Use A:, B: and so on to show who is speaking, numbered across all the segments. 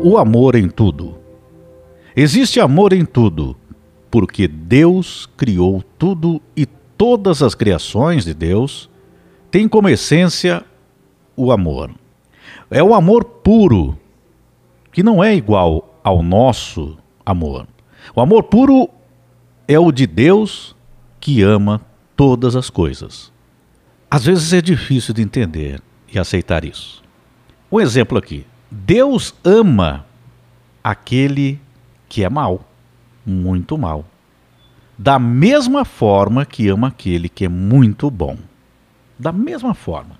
A: o amor em tudo. Existe amor em tudo, porque Deus criou tudo e todas as criações de Deus têm como essência o amor. É o amor puro, que não é igual ao nosso amor. O amor puro é o de Deus que ama todas as coisas. Às vezes é difícil de entender e aceitar isso. Um exemplo aqui. Deus ama aquele que é mal, muito mal. Da mesma forma que ama aquele que é muito bom. Da mesma forma.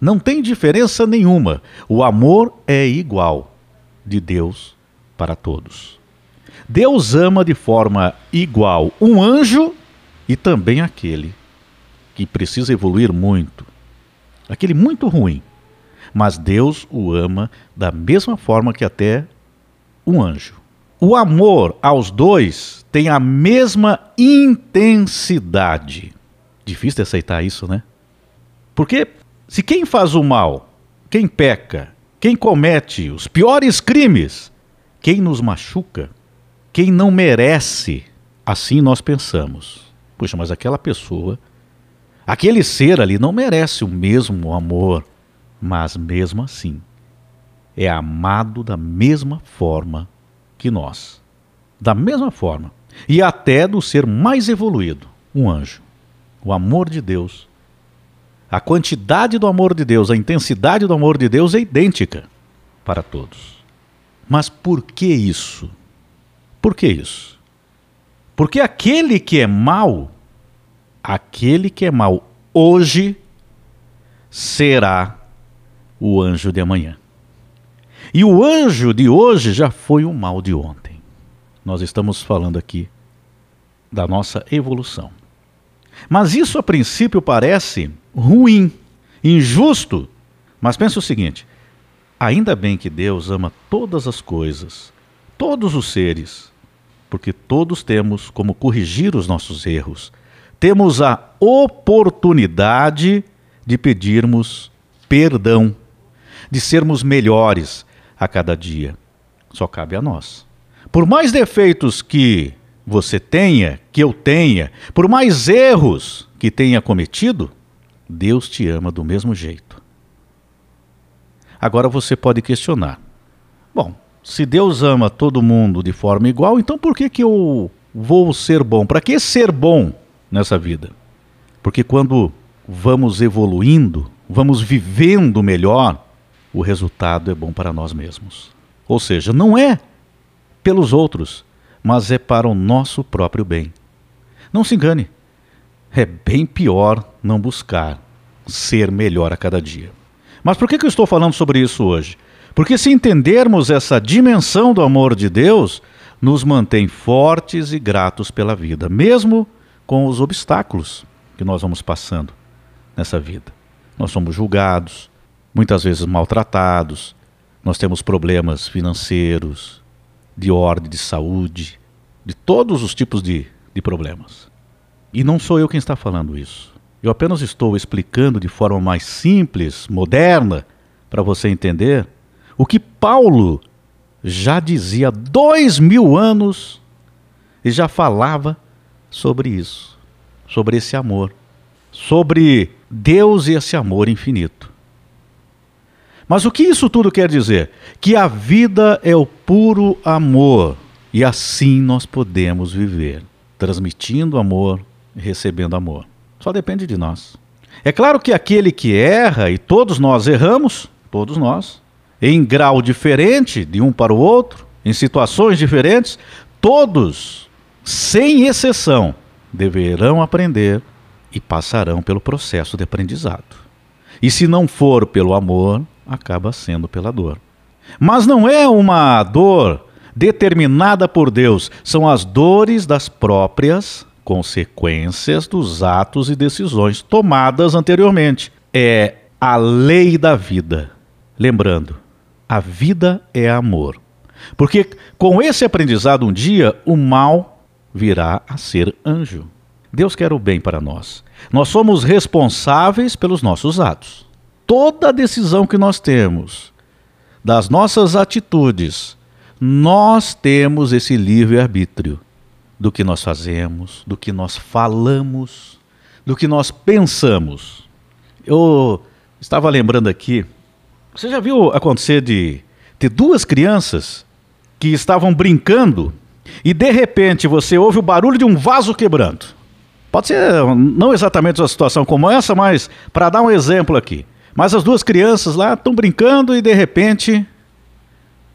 A: Não tem diferença nenhuma. O amor é igual de Deus para todos. Deus ama de forma igual um anjo e também aquele que precisa evoluir muito, aquele muito ruim. Mas Deus o ama da mesma forma que até um anjo. O amor aos dois tem a mesma intensidade. Difícil de aceitar isso, né? Porque se quem faz o mal, quem peca, quem comete os piores crimes, quem nos machuca, quem não merece, assim nós pensamos. Puxa, mas aquela pessoa, aquele ser ali não merece o mesmo amor, mas mesmo assim é amado da mesma forma que nós. Da mesma forma. E até do ser mais evoluído, um anjo. O amor de Deus. A quantidade do amor de Deus, a intensidade do amor de Deus é idêntica para todos. Mas por que isso? Por que isso? Porque aquele que é mau, aquele que é mau hoje será o anjo de amanhã. E o anjo de hoje já foi o mal de ontem. Nós estamos falando aqui da nossa evolução. Mas isso a princípio parece ruim, injusto. Mas pense o seguinte: ainda bem que Deus ama todas as coisas, todos os seres, porque todos temos como corrigir os nossos erros. Temos a oportunidade de pedirmos perdão, de sermos melhores, a cada dia. Só cabe a nós. Por mais defeitos que você tenha, que eu tenha, por mais erros que tenha cometido, Deus te ama do mesmo jeito. Agora você pode questionar: bom, se Deus ama todo mundo de forma igual, então por que, que eu vou ser bom? Para que ser bom nessa vida? Porque quando vamos evoluindo, vamos vivendo melhor, o resultado é bom para nós mesmos. Ou seja, não é pelos outros, mas é para o nosso próprio bem. Não se engane, é bem pior não buscar ser melhor a cada dia. Mas por que, eu estou falando sobre isso hoje? Porque se entendermos essa dimensão do amor de Deus, nos mantém fortes e gratos pela vida, mesmo com os obstáculos que nós vamos passando nessa vida. Nós somos julgados, muitas vezes maltratados, nós temos problemas financeiros, de ordem de saúde, de todos os tipos de, de problemas. E não sou eu quem está falando isso. Eu apenas estou explicando de forma mais simples, moderna, para você entender o que Paulo já dizia há dois mil anos e já falava sobre isso, sobre esse amor, sobre Deus e esse amor infinito. Mas o que isso tudo quer dizer? Que a vida é o puro amor e assim nós podemos viver, transmitindo amor recebendo amor. Só depende de nós. É claro que aquele que erra, e todos nós erramos, todos nós, em grau diferente de um para o outro, em situações diferentes, todos, sem exceção, deverão aprender e passarão pelo processo de aprendizado. E se não for pelo amor, acaba sendo pela dor. Mas não é uma dor determinada por Deus, são as dores das próprias consequências dos atos e decisões tomadas anteriormente. É a lei da vida. Lembrando, a vida é amor. Porque com esse aprendizado, um dia o mal virá a ser anjo. Deus quer o bem para nós. Nós somos responsáveis pelos nossos atos toda decisão que nós temos, das nossas atitudes, nós temos esse livre-arbítrio do que nós fazemos, do que nós falamos, do que nós pensamos. Eu estava lembrando aqui, você já viu acontecer de ter duas crianças que estavam brincando e de repente você ouve o barulho de um vaso quebrando? Pode ser não exatamente uma situação como essa, mas para dar um exemplo aqui. Mas as duas crianças lá estão brincando e de repente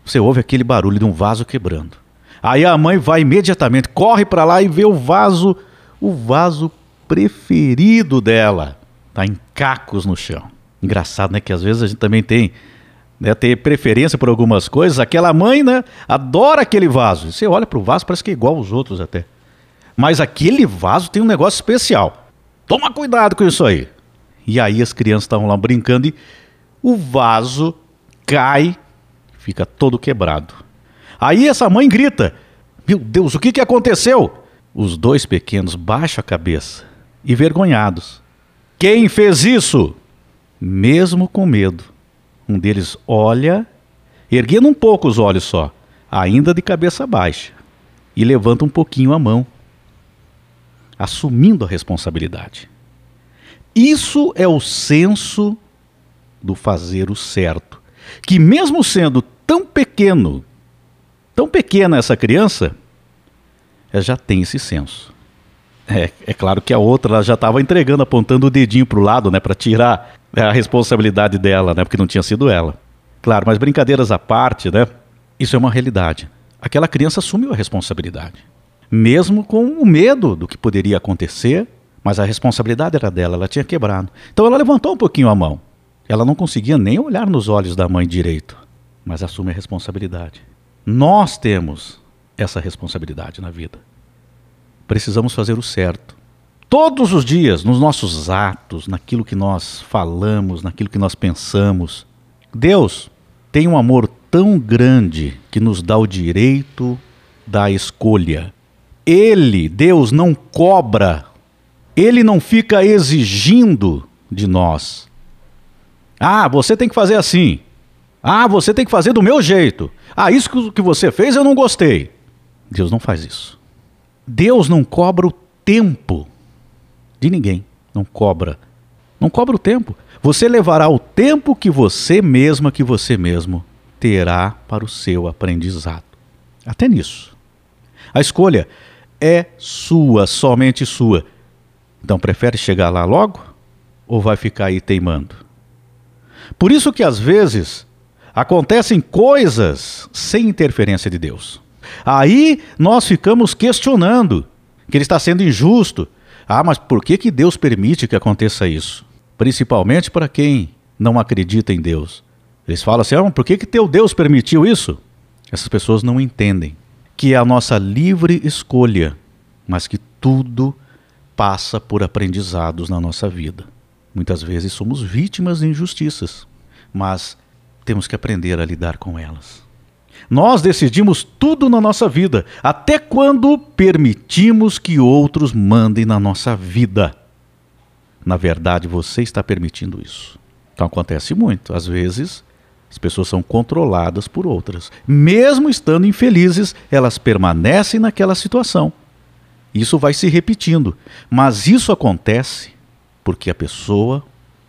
A: você ouve aquele barulho de um vaso quebrando. Aí a mãe vai imediatamente, corre para lá e vê o vaso, o vaso preferido dela, tá em cacos no chão. Engraçado, né, que às vezes a gente também tem né, ter preferência por algumas coisas. Aquela mãe, né, adora aquele vaso. Você olha para o vaso, parece que é igual aos outros até. Mas aquele vaso tem um negócio especial. Toma cuidado com isso aí. E aí as crianças estavam lá brincando e o vaso cai, fica todo quebrado. Aí essa mãe grita: Meu Deus, o que, que aconteceu? Os dois pequenos baixam a cabeça e vergonhados. Quem fez isso? Mesmo com medo. Um deles olha, erguendo um pouco os olhos só, ainda de cabeça baixa, e levanta um pouquinho a mão, assumindo a responsabilidade. Isso é o senso do fazer o certo, que mesmo sendo tão pequeno, tão pequena essa criança, ela já tem esse senso. É, é claro que a outra ela já estava entregando, apontando o dedinho para o lado, né, para tirar a responsabilidade dela, né, porque não tinha sido ela. Claro, mas brincadeiras à parte, né, isso é uma realidade. Aquela criança assumiu a responsabilidade, mesmo com o medo do que poderia acontecer mas a responsabilidade era dela, ela tinha quebrado. Então ela levantou um pouquinho a mão. Ela não conseguia nem olhar nos olhos da mãe direito, mas assume a responsabilidade. Nós temos essa responsabilidade na vida. Precisamos fazer o certo. Todos os dias, nos nossos atos, naquilo que nós falamos, naquilo que nós pensamos. Deus tem um amor tão grande que nos dá o direito da escolha. Ele, Deus, não cobra ele não fica exigindo de nós. Ah, você tem que fazer assim. Ah, você tem que fazer do meu jeito. Ah, isso que você fez eu não gostei. Deus não faz isso. Deus não cobra o tempo de ninguém. Não cobra. Não cobra o tempo. Você levará o tempo que você mesma, que você mesmo terá para o seu aprendizado. Até nisso. A escolha é sua, somente sua. Então prefere chegar lá logo ou vai ficar aí teimando? Por isso que às vezes acontecem coisas sem interferência de Deus. Aí nós ficamos questionando que ele está sendo injusto. Ah, mas por que, que Deus permite que aconteça isso? Principalmente para quem não acredita em Deus. Eles falam assim: ah, por que, que teu Deus permitiu isso? Essas pessoas não entendem que é a nossa livre escolha, mas que tudo passa por aprendizados na nossa vida. Muitas vezes somos vítimas de injustiças, mas temos que aprender a lidar com elas. Nós decidimos tudo na nossa vida, até quando permitimos que outros mandem na nossa vida. Na verdade, você está permitindo isso. Então acontece muito. Às vezes, as pessoas são controladas por outras. Mesmo estando infelizes, elas permanecem naquela situação. Isso vai se repetindo. Mas isso acontece porque a pessoa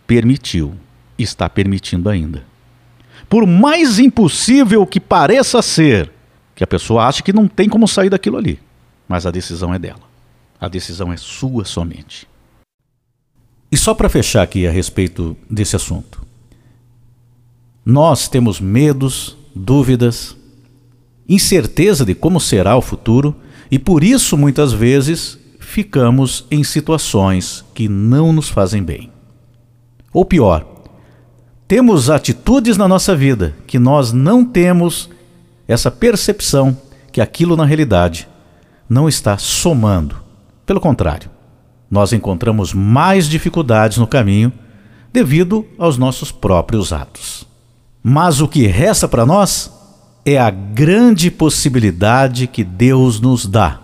A: permitiu, está permitindo ainda. Por mais impossível que pareça ser, que a pessoa acha que não tem como sair daquilo ali, mas a decisão é dela. A decisão é sua somente. E só para fechar aqui a respeito desse assunto. Nós temos medos, dúvidas, incerteza de como será o futuro e por isso, muitas vezes, ficamos em situações que não nos fazem bem. Ou pior, temos atitudes na nossa vida que nós não temos essa percepção que aquilo na realidade não está somando. Pelo contrário, nós encontramos mais dificuldades no caminho devido aos nossos próprios atos. Mas o que resta para nós é a grande possibilidade que Deus nos dá,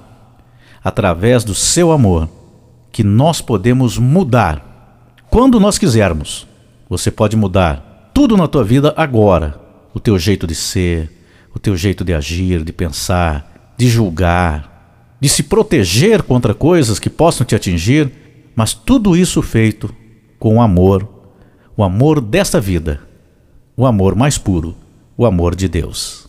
A: através do seu amor, que nós podemos mudar quando nós quisermos. Você pode mudar tudo na tua vida agora, o teu jeito de ser, o teu jeito de agir, de pensar, de julgar, de se proteger contra coisas que possam te atingir, mas tudo isso feito com amor, o amor desta vida, o amor mais puro, o amor de Deus.